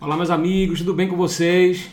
Olá, meus amigos, tudo bem com vocês?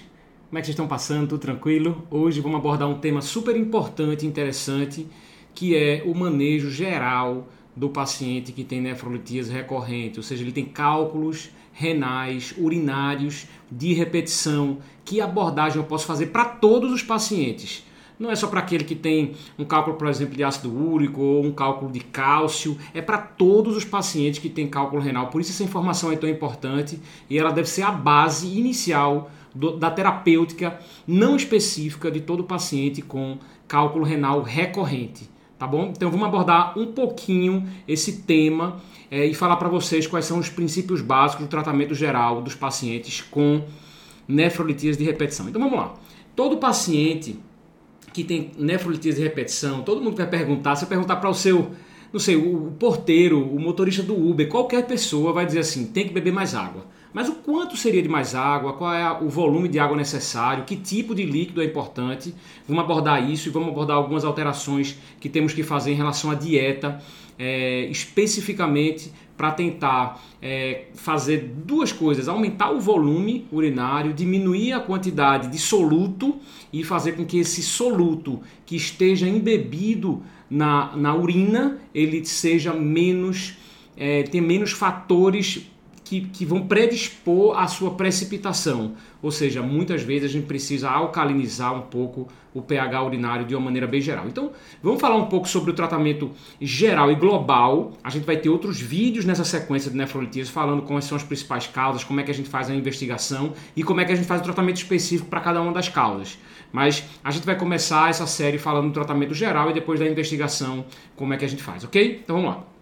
Como é que vocês estão passando? Tudo tranquilo? Hoje vamos abordar um tema super importante e interessante, que é o manejo geral do paciente que tem nefrolitíase recorrente, ou seja, ele tem cálculos renais, urinários de repetição. Que abordagem eu posso fazer para todos os pacientes? Não é só para aquele que tem um cálculo, por exemplo, de ácido úrico ou um cálculo de cálcio, é para todos os pacientes que têm cálculo renal. Por isso essa informação é tão importante e ela deve ser a base inicial do, da terapêutica não específica de todo paciente com cálculo renal recorrente. Tá bom? Então vamos abordar um pouquinho esse tema é, e falar para vocês quais são os princípios básicos do tratamento geral dos pacientes com nefrolitíase de repetição. Então vamos lá. Todo paciente que tem nefrolitíase de repetição, todo mundo vai perguntar, se perguntar para o seu, não sei, o porteiro, o motorista do Uber, qualquer pessoa vai dizer assim, tem que beber mais água. Mas o quanto seria de mais água? Qual é o volume de água necessário? Que tipo de líquido é importante? Vamos abordar isso e vamos abordar algumas alterações que temos que fazer em relação à dieta, é, especificamente para tentar é, fazer duas coisas: aumentar o volume urinário, diminuir a quantidade de soluto e fazer com que esse soluto que esteja embebido na, na urina ele seja menos, é, tenha menos fatores que, que vão predispor à sua precipitação. Ou seja, muitas vezes a gente precisa alcalinizar um pouco o pH urinário de uma maneira bem geral. Então, vamos falar um pouco sobre o tratamento geral e global. A gente vai ter outros vídeos nessa sequência de nefrolitíase falando quais são as principais causas, como é que a gente faz a investigação e como é que a gente faz o tratamento específico para cada uma das causas. Mas a gente vai começar essa série falando do tratamento geral e depois da investigação, como é que a gente faz, ok? Então vamos lá.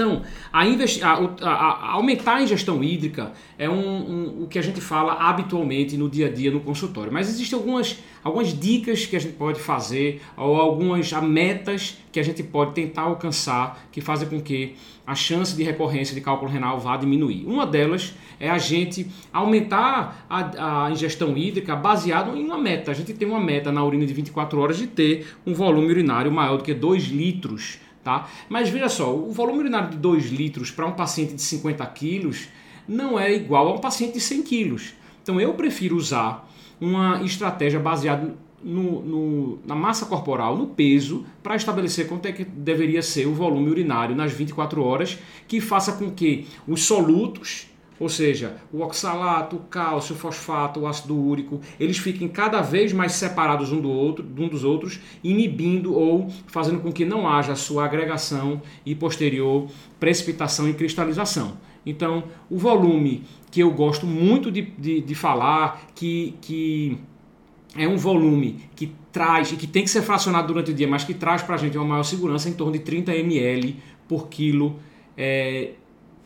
Então, a, a, a, aumentar a ingestão hídrica é um, um, o que a gente fala habitualmente no dia a dia no consultório. Mas existem algumas, algumas dicas que a gente pode fazer, ou algumas metas que a gente pode tentar alcançar que fazem com que a chance de recorrência de cálculo renal vá diminuir. Uma delas é a gente aumentar a, a ingestão hídrica baseado em uma meta. A gente tem uma meta na urina de 24 horas de ter um volume urinário maior do que 2 litros Tá? Mas veja só, o volume urinário de 2 litros para um paciente de 50 quilos não é igual a um paciente de 100 quilos. Então eu prefiro usar uma estratégia baseada no, no, na massa corporal, no peso, para estabelecer quanto é que deveria ser o volume urinário nas 24 horas, que faça com que os solutos ou seja, o oxalato, o cálcio, o fosfato, o ácido úrico, eles fiquem cada vez mais separados um, do outro, um dos outros, inibindo ou fazendo com que não haja sua agregação e posterior precipitação e cristalização. Então, o volume que eu gosto muito de, de, de falar, que, que é um volume que traz e que tem que ser fracionado durante o dia, mas que traz para a gente uma maior segurança em torno de 30 ml por quilo é,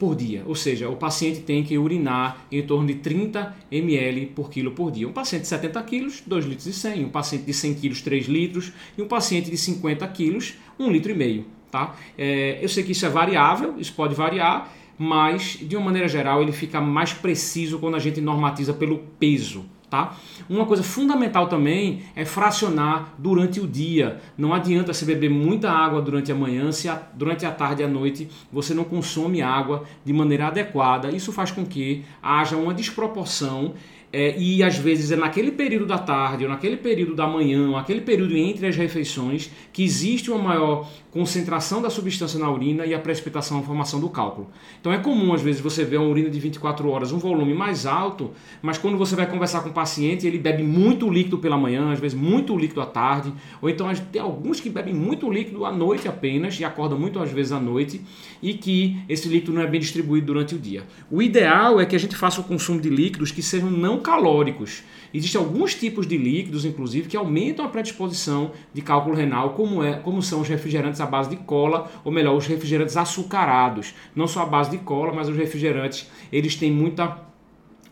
por dia, ou seja, o paciente tem que urinar em torno de 30 ml por quilo por dia. Um paciente de 70 quilos, 2 litros e 100, um paciente de 100 quilos, 3 litros e um paciente de 50 quilos, 1 litro e meio. Tá? É, eu sei que isso é variável, isso pode variar, mas de uma maneira geral ele fica mais preciso quando a gente normatiza pelo peso. Tá? Uma coisa fundamental também é fracionar durante o dia. Não adianta você beber muita água durante a manhã se a, durante a tarde e a noite você não consome água de maneira adequada. Isso faz com que haja uma desproporção é, e às vezes é naquele período da tarde, ou naquele período da manhã, ou naquele período entre as refeições, que existe uma maior concentração da substância na urina e a precipitação, a formação do cálculo. Então é comum, às vezes, você ver uma urina de 24 horas, um volume mais alto, mas quando você vai conversar com o paciente, ele bebe muito líquido pela manhã, às vezes muito líquido à tarde, ou então tem alguns que bebem muito líquido à noite apenas, e acordam muito às vezes à noite, e que esse líquido não é bem distribuído durante o dia. O ideal é que a gente faça o consumo de líquidos que sejam não calóricos. Existem alguns tipos de líquidos, inclusive, que aumentam a predisposição de cálculo renal, como, é, como são os refrigerantes à base de cola, ou melhor, os refrigerantes açucarados. Não só à base de cola, mas os refrigerantes, eles têm muita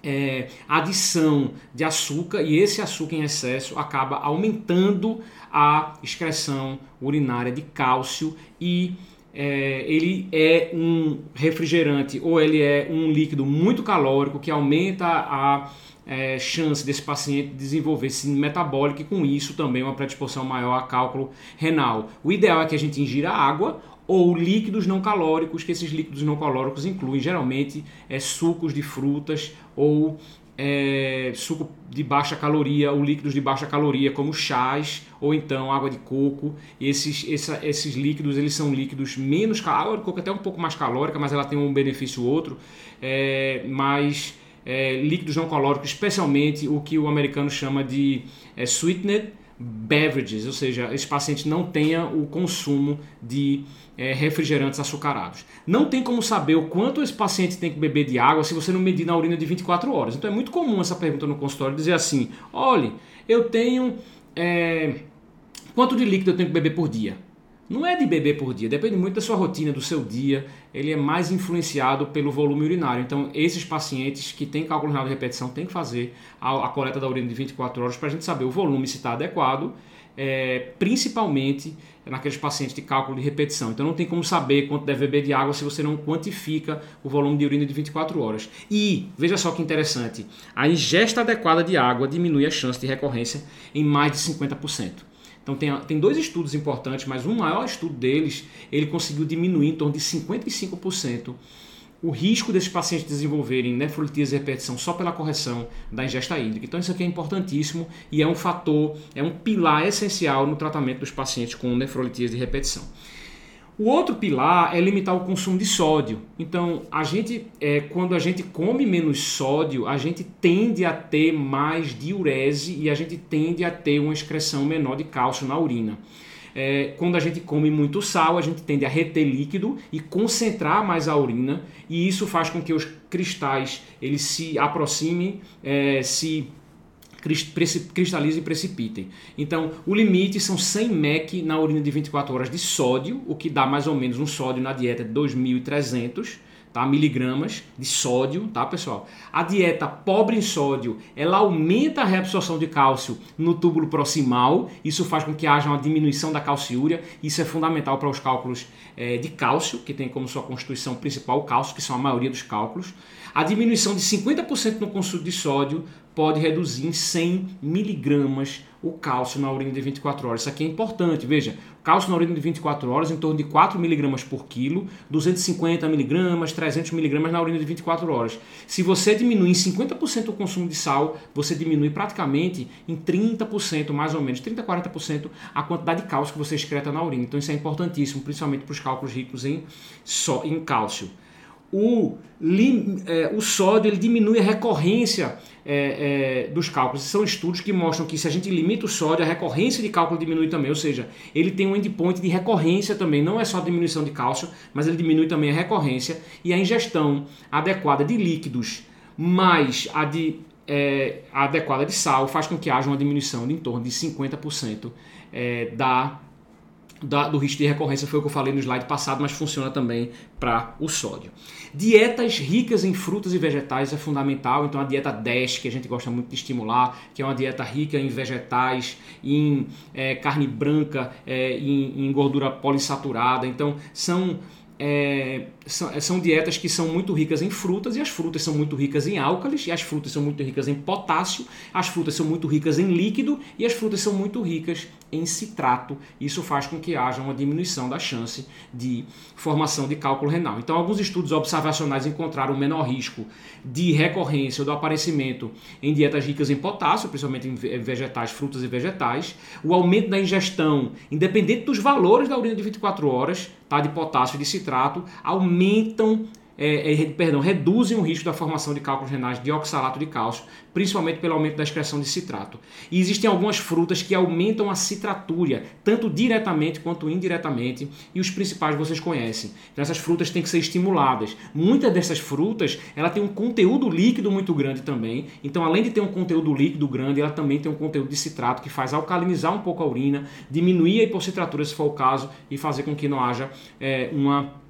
é, adição de açúcar e esse açúcar em excesso acaba aumentando a excreção urinária de cálcio e é, ele é um refrigerante ou ele é um líquido muito calórico que aumenta a é, chance desse paciente desenvolver síndrome metabólica e com isso também uma predisposição maior a cálculo renal. O ideal é que a gente ingira água ou líquidos não calóricos, que esses líquidos não calóricos incluem geralmente é, sucos de frutas ou é, suco de baixa caloria ou líquidos de baixa caloria, como chás ou então água de coco. Esses, essa, esses líquidos eles são líquidos menos a água de coco é até um pouco mais calórica, mas ela tem um benefício outro, é, mas é, líquidos não calóricos, especialmente o que o americano chama de é, sweetened beverages, ou seja, esse paciente não tenha o consumo de é, refrigerantes açucarados. Não tem como saber o quanto esse paciente tem que beber de água se você não medir na urina de 24 horas. Então é muito comum essa pergunta no consultório dizer assim: olhe, eu tenho. É, quanto de líquido eu tenho que beber por dia? Não é de beber por dia, depende muito da sua rotina, do seu dia. Ele é mais influenciado pelo volume urinário. Então, esses pacientes que têm cálculo renal de repetição têm que fazer a, a coleta da urina de 24 horas para a gente saber o volume se está adequado, é, principalmente naqueles pacientes de cálculo de repetição. Então, não tem como saber quanto deve beber de água se você não quantifica o volume de urina de 24 horas. E, veja só que interessante, a ingesta adequada de água diminui a chance de recorrência em mais de 50%. Então tem, tem dois estudos importantes, mas o maior estudo deles, ele conseguiu diminuir em torno de 55% o risco desses pacientes desenvolverem nefrolitise e repetição só pela correção da ingesta hídrica. Então isso aqui é importantíssimo e é um fator, é um pilar essencial no tratamento dos pacientes com nefrolitise de repetição. O outro pilar é limitar o consumo de sódio. Então, a gente, é, quando a gente come menos sódio, a gente tende a ter mais diurese e a gente tende a ter uma excreção menor de cálcio na urina. É, quando a gente come muito sal, a gente tende a reter líquido e concentrar mais a urina, e isso faz com que os cristais eles se aproximem, é, se cristalizem e precipitem. Então, o limite são 100 mEq na urina de 24 horas de sódio, o que dá mais ou menos um sódio na dieta de 2.300 tá? miligramas de sódio, tá pessoal? A dieta pobre em sódio, ela aumenta a reabsorção de cálcio no túbulo proximal, isso faz com que haja uma diminuição da calciúria, isso é fundamental para os cálculos é, de cálcio, que tem como sua constituição principal o cálcio, que são a maioria dos cálculos. A diminuição de 50% no consumo de sódio pode reduzir em 100 miligramas o cálcio na urina de 24 horas. Isso aqui é importante, veja, cálcio na urina de 24 horas em torno de 4 miligramas por quilo, 250 miligramas, 300 miligramas na urina de 24 horas. Se você diminuir em 50% o consumo de sal, você diminui praticamente em 30%, mais ou menos, 30 a 40% a quantidade de cálcio que você excreta na urina. Então isso é importantíssimo, principalmente para os cálculos ricos em, só, em cálcio o, é, o sódio ele diminui a recorrência é, é, dos cálculos. São estudos que mostram que se a gente limita o sódio, a recorrência de cálculo diminui também. Ou seja, ele tem um endpoint de recorrência também. Não é só a diminuição de cálcio, mas ele diminui também a recorrência. E a ingestão adequada de líquidos mais a, de, é, a adequada de sal faz com que haja uma diminuição de em torno de 50% é, da da, do risco de recorrência foi o que eu falei no slide passado, mas funciona também para o sódio. Dietas ricas em frutas e vegetais é fundamental, então a dieta 10, que a gente gosta muito de estimular, que é uma dieta rica em vegetais, em é, carne branca, é, em, em gordura polissaturada, então são é, são, são, dietas que são muito ricas em frutas e as frutas são muito ricas em álcalis e as frutas são muito ricas em potássio, as frutas são muito ricas em líquido e as frutas são muito ricas em citrato. Isso faz com que haja uma diminuição da chance de formação de cálculo renal. Então, alguns estudos observacionais encontraram menor risco de recorrência ou do aparecimento em dietas ricas em potássio, principalmente em vegetais, frutas e vegetais. O aumento da ingestão, independente dos valores da urina de 24 horas, tá, de potássio e de citrato, aumentam é, é, perdão, reduzem o risco da formação de cálculos renais de oxalato de cálcio, principalmente pelo aumento da excreção de citrato. E existem algumas frutas que aumentam a citratúria, tanto diretamente quanto indiretamente, e os principais vocês conhecem. Então essas frutas têm que ser estimuladas. Muitas dessas frutas, ela tem um conteúdo líquido muito grande também. Então, além de ter um conteúdo líquido grande, ela também tem um conteúdo de citrato que faz alcalinizar um pouco a urina, diminuir a hipocitratura se for o caso e fazer com que não haja é, uma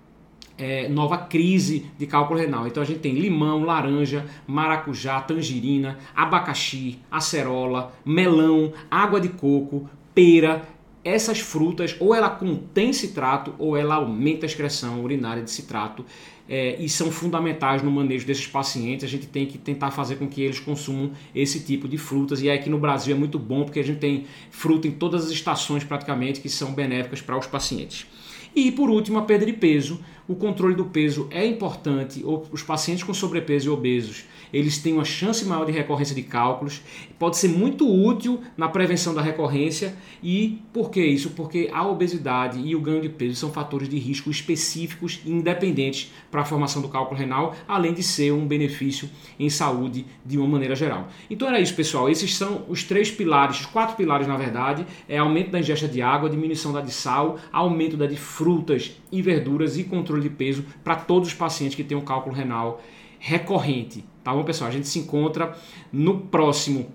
é, nova crise de cálculo renal. Então a gente tem limão, laranja, maracujá, tangerina, abacaxi, acerola, melão, água de coco, pera. Essas frutas, ou ela contém citrato, ou ela aumenta a excreção urinária de citrato. É, e são fundamentais no manejo desses pacientes. A gente tem que tentar fazer com que eles consumam esse tipo de frutas. E aqui no Brasil é muito bom porque a gente tem fruta em todas as estações praticamente que são benéficas para os pacientes. E por último, a perda de peso o controle do peso é importante. Os pacientes com sobrepeso e obesos, eles têm uma chance maior de recorrência de cálculos. Pode ser muito útil na prevenção da recorrência. E por que isso? Porque a obesidade e o ganho de peso são fatores de risco específicos e independentes para a formação do cálculo renal, além de ser um benefício em saúde de uma maneira geral. Então era isso, pessoal. Esses são os três pilares, os quatro pilares, na verdade, é aumento da ingesta de água, diminuição da de sal, aumento da de frutas e verduras e controle de peso para todos os pacientes que têm um cálculo renal recorrente. Tá bom, pessoal? A gente se encontra no próximo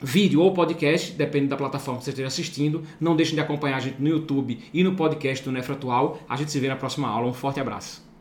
vídeo ou podcast, depende da plataforma que você esteja assistindo. Não deixem de acompanhar a gente no YouTube e no podcast do Nefro Atual. A gente se vê na próxima aula. Um forte abraço.